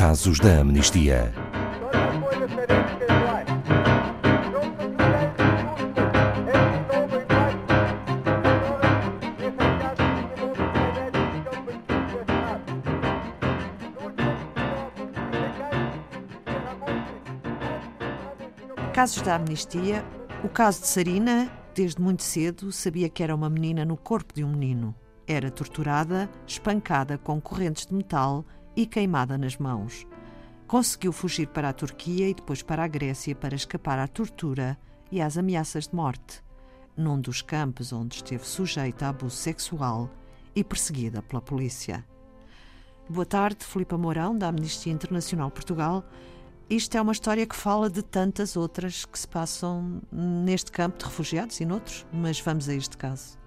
Casos da Amnistia. Casos da Amnistia. O caso de Sarina, desde muito cedo, sabia que era uma menina no corpo de um menino. Era torturada, espancada com correntes de metal e queimada nas mãos. Conseguiu fugir para a Turquia e depois para a Grécia para escapar à tortura e às ameaças de morte, num dos campos onde esteve sujeita a abuso sexual e perseguida pela polícia. Boa tarde, Filipe Mourão, da Amnistia Internacional Portugal. Isto é uma história que fala de tantas outras que se passam neste campo de refugiados e noutros, mas vamos a este caso.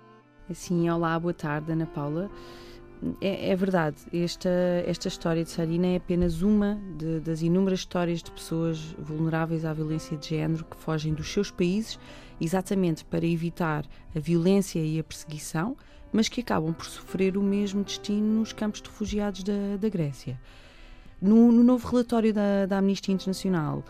Sim, olá, boa tarde, Ana Paula. É, é verdade, esta, esta história de Sarina é apenas uma de, das inúmeras histórias de pessoas vulneráveis à violência de género que fogem dos seus países exatamente para evitar a violência e a perseguição, mas que acabam por sofrer o mesmo destino nos campos de refugiados da, da Grécia. No, no novo relatório da, da, Amnistia Internacional,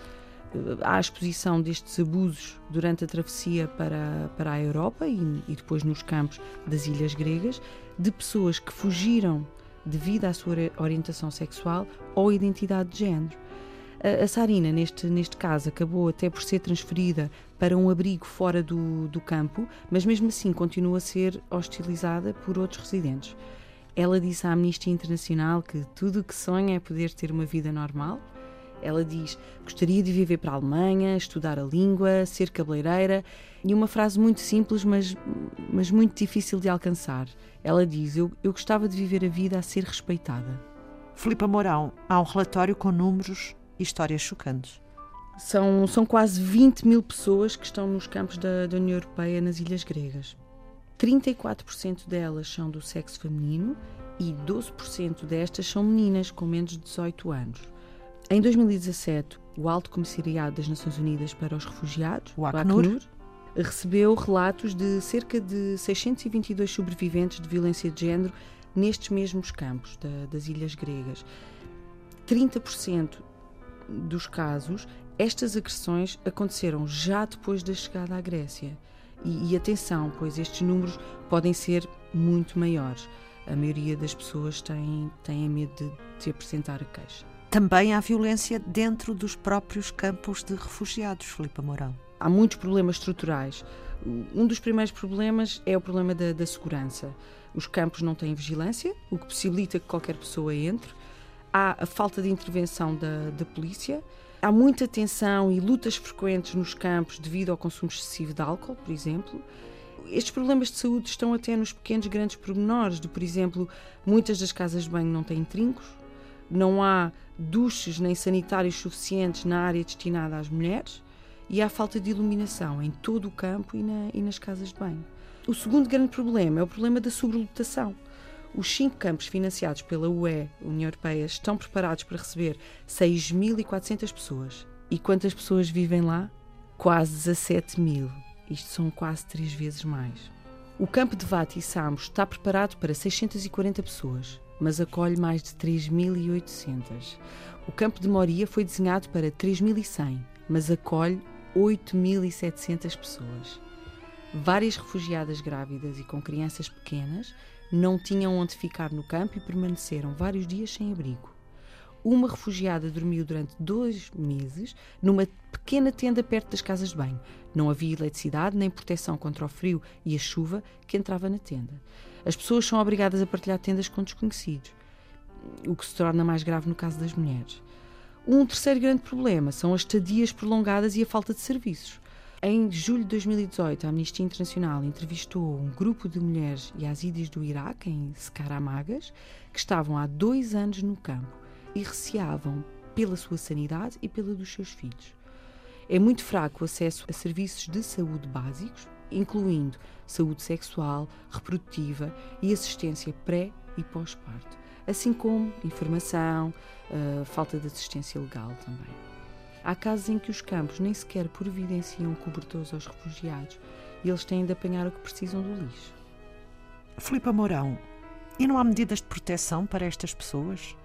a exposição destes abusos durante a travessia para, para a Europa e, e depois nos campos das ilhas gregas, de pessoas que fugiram devido à sua orientação sexual ou identidade de género. A, a Sarina, neste, neste caso, acabou até por ser transferida para um abrigo fora do, do campo, mas mesmo assim continua a ser hostilizada por outros residentes. Ela disse à Amnistia Internacional que tudo o que sonha é poder ter uma vida normal. Ela diz: gostaria de viver para a Alemanha, estudar a língua, ser cabeleireira. E uma frase muito simples, mas, mas muito difícil de alcançar. Ela diz: eu, eu gostava de viver a vida a ser respeitada. Filipe Mourão, há um relatório com números e histórias chocantes. São, são quase 20 mil pessoas que estão nos campos da, da União Europeia nas ilhas gregas. 34% delas são do sexo feminino e 12% destas são meninas com menos de 18 anos. Em 2017, o Alto Comissariado das Nações Unidas para os Refugiados, o Acnur, o Acnur recebeu relatos de cerca de 622 sobreviventes de violência de género nestes mesmos campos da, das ilhas gregas. 30% dos casos, estas agressões aconteceram já depois da chegada à Grécia. E, e atenção, pois estes números podem ser muito maiores. A maioria das pessoas tem, tem medo de, de apresentar a queixa. Também há violência dentro dos próprios campos de refugiados, Filipe Mourão. Há muitos problemas estruturais. Um dos primeiros problemas é o problema da, da segurança. Os campos não têm vigilância, o que possibilita que qualquer pessoa entre. Há a falta de intervenção da, da polícia Há muita tensão e lutas frequentes nos campos devido ao consumo excessivo de álcool, por exemplo. Estes problemas de saúde estão até nos pequenos grandes pormenores, de, por exemplo, muitas das casas de banho não têm trincos, não há duches nem sanitários suficientes na área destinada às mulheres e há falta de iluminação em todo o campo e, na, e nas casas de banho. O segundo grande problema é o problema da sobrelotação. Os cinco campos financiados pela UE, União Europeia, estão preparados para receber 6.400 pessoas. E quantas pessoas vivem lá? Quase 17 mil. Isto são quase três vezes mais. O campo de Vati Samos está preparado para 640 pessoas, mas acolhe mais de 3.800. O campo de Moria foi desenhado para 3.100, mas acolhe 8.700 pessoas. Várias refugiadas grávidas e com crianças pequenas não tinham onde ficar no campo e permaneceram vários dias sem abrigo. Uma refugiada dormiu durante dois meses numa pequena tenda perto das casas de banho. Não havia eletricidade nem proteção contra o frio e a chuva que entrava na tenda. As pessoas são obrigadas a partilhar tendas com desconhecidos, o que se torna mais grave no caso das mulheres. Um terceiro grande problema são as estadias prolongadas e a falta de serviços. Em julho de 2018, a Amnistia Internacional entrevistou um grupo de mulheres yazidis do Iraque, em Skaramagas, que estavam há dois anos no campo e receavam pela sua sanidade e pela dos seus filhos. É muito fraco o acesso a serviços de saúde básicos, incluindo saúde sexual, reprodutiva e assistência pré e pós-parto, assim como informação, uh, falta de assistência legal também. Há casos em que os campos nem sequer providenciam cobertores aos refugiados e eles têm de apanhar o que precisam do lixo. Filipe Mourão, e não há medidas de proteção para estas pessoas?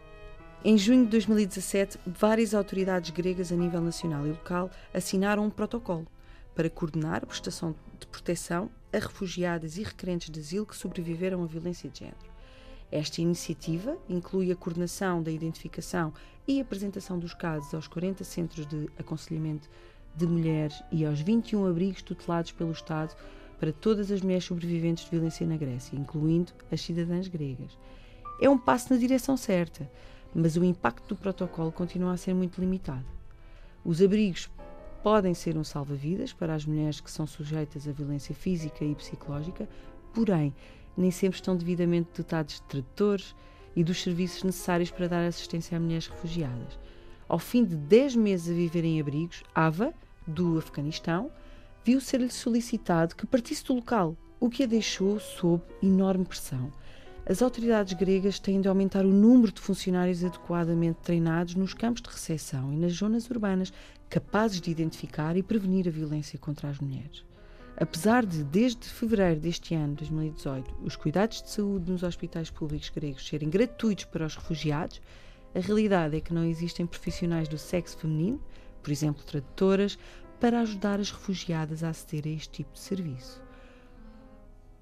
Em junho de 2017, várias autoridades gregas a nível nacional e local assinaram um protocolo para coordenar a prestação de proteção a refugiadas e requerentes de asilo que sobreviveram à violência de género. Esta iniciativa inclui a coordenação da identificação e apresentação dos casos aos 40 centros de aconselhamento de mulheres e aos 21 abrigos tutelados pelo Estado para todas as mulheres sobreviventes de violência na Grécia, incluindo as cidadãs gregas. É um passo na direção certa, mas o impacto do protocolo continua a ser muito limitado. Os abrigos podem ser um salva-vidas para as mulheres que são sujeitas à violência física e psicológica, porém, nem sempre estão devidamente dotados de tradutores e dos serviços necessários para dar assistência a mulheres refugiadas. Ao fim de 10 meses a viver em abrigos, Ava, do Afeganistão, viu ser-lhe solicitado que partisse do local, o que a deixou sob enorme pressão. As autoridades gregas têm de aumentar o número de funcionários adequadamente treinados nos campos de recepção e nas zonas urbanas, capazes de identificar e prevenir a violência contra as mulheres. Apesar de, desde fevereiro deste ano, 2018, os cuidados de saúde nos hospitais públicos gregos serem gratuitos para os refugiados, a realidade é que não existem profissionais do sexo feminino, por exemplo, tradutoras, para ajudar as refugiadas a aceder a este tipo de serviço.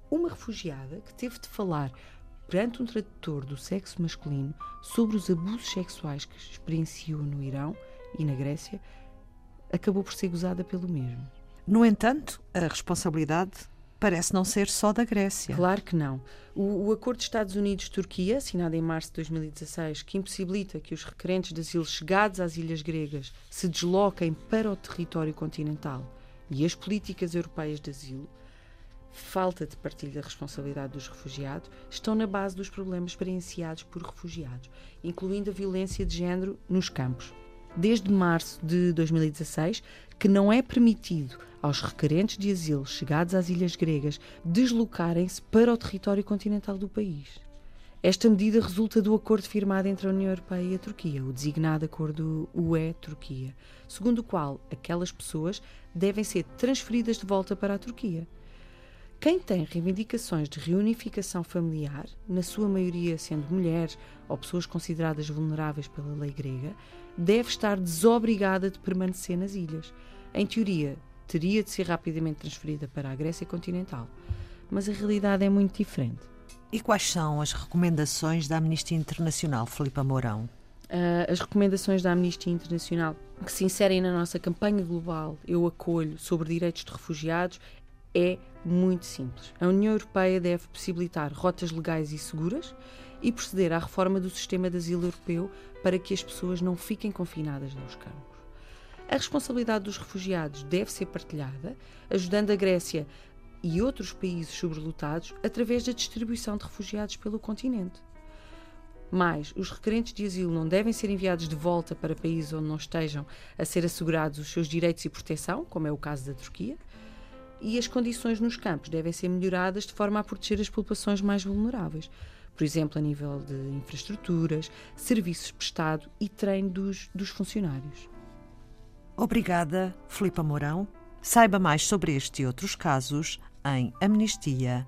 Uma refugiada que teve de falar perante um tradutor do sexo masculino sobre os abusos sexuais que experienciou no Irão e na Grécia, acabou por ser gozada pelo mesmo. No entanto, a responsabilidade parece não ser só da Grécia. Claro que não. O, o Acordo de Estados Unidos-Turquia, assinado em março de 2016, que impossibilita que os requerentes de asilo chegados às ilhas gregas se desloquem para o território continental e as políticas europeias de asilo, falta de partilha da responsabilidade dos refugiados, estão na base dos problemas experienciados por refugiados, incluindo a violência de género nos campos. Desde março de 2016, que não é permitido aos requerentes de asilo chegados às ilhas gregas deslocarem-se para o território continental do país. Esta medida resulta do acordo firmado entre a União Europeia e a Turquia, o designado Acordo UE-Turquia, segundo o qual aquelas pessoas devem ser transferidas de volta para a Turquia. Quem tem reivindicações de reunificação familiar, na sua maioria sendo mulheres ou pessoas consideradas vulneráveis pela lei grega, deve estar desobrigada de permanecer nas ilhas. Em teoria, teria de ser rapidamente transferida para a Grécia continental. Mas a realidade é muito diferente. E quais são as recomendações da Amnistia Internacional, Filipe Mourão? Uh, as recomendações da Amnistia Internacional que se inserem na nossa campanha global Eu Acolho sobre direitos de refugiados é muito simples. A União Europeia deve possibilitar rotas legais e seguras e proceder à reforma do sistema de asilo europeu para que as pessoas não fiquem confinadas nos campos. A responsabilidade dos refugiados deve ser partilhada, ajudando a Grécia e outros países sobrelotados através da distribuição de refugiados pelo continente. Mas os requerentes de asilo não devem ser enviados de volta para países onde não estejam a ser assegurados os seus direitos e proteção, como é o caso da Turquia, e as condições nos campos devem ser melhoradas de forma a proteger as populações mais vulneráveis, por exemplo, a nível de infraestruturas, serviços prestados e treino dos, dos funcionários. Obrigada, Filipa Mourão. Saiba mais sobre este e outros casos em amnistia.pt.